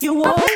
you want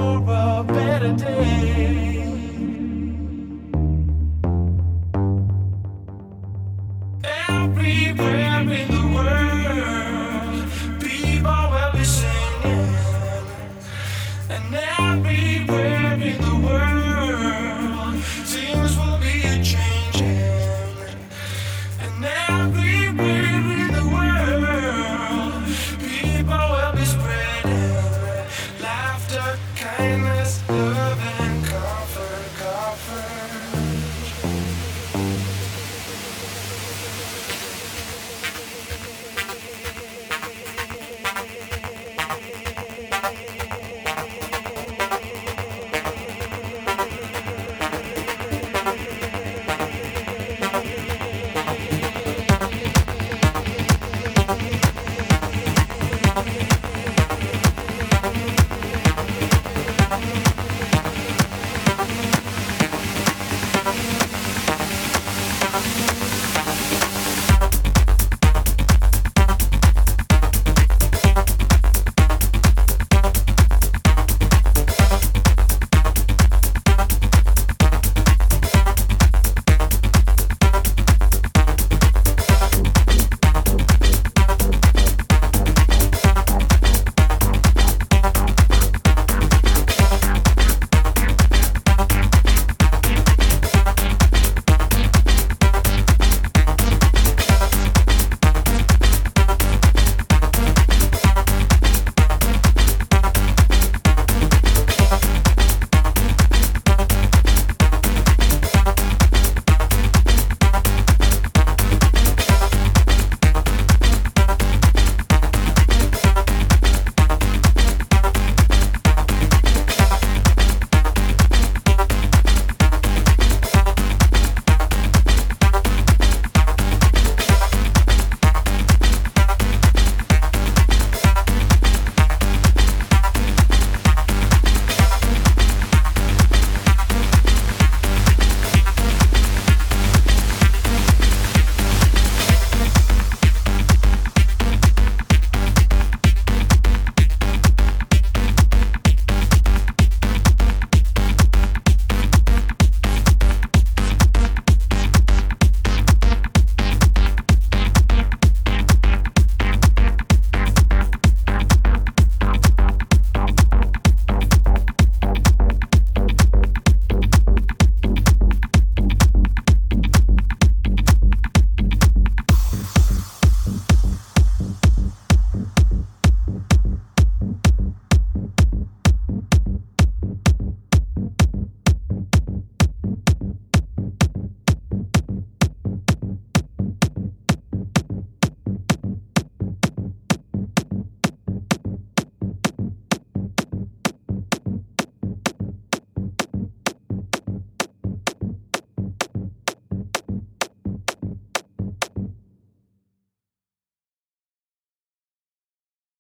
For a better day.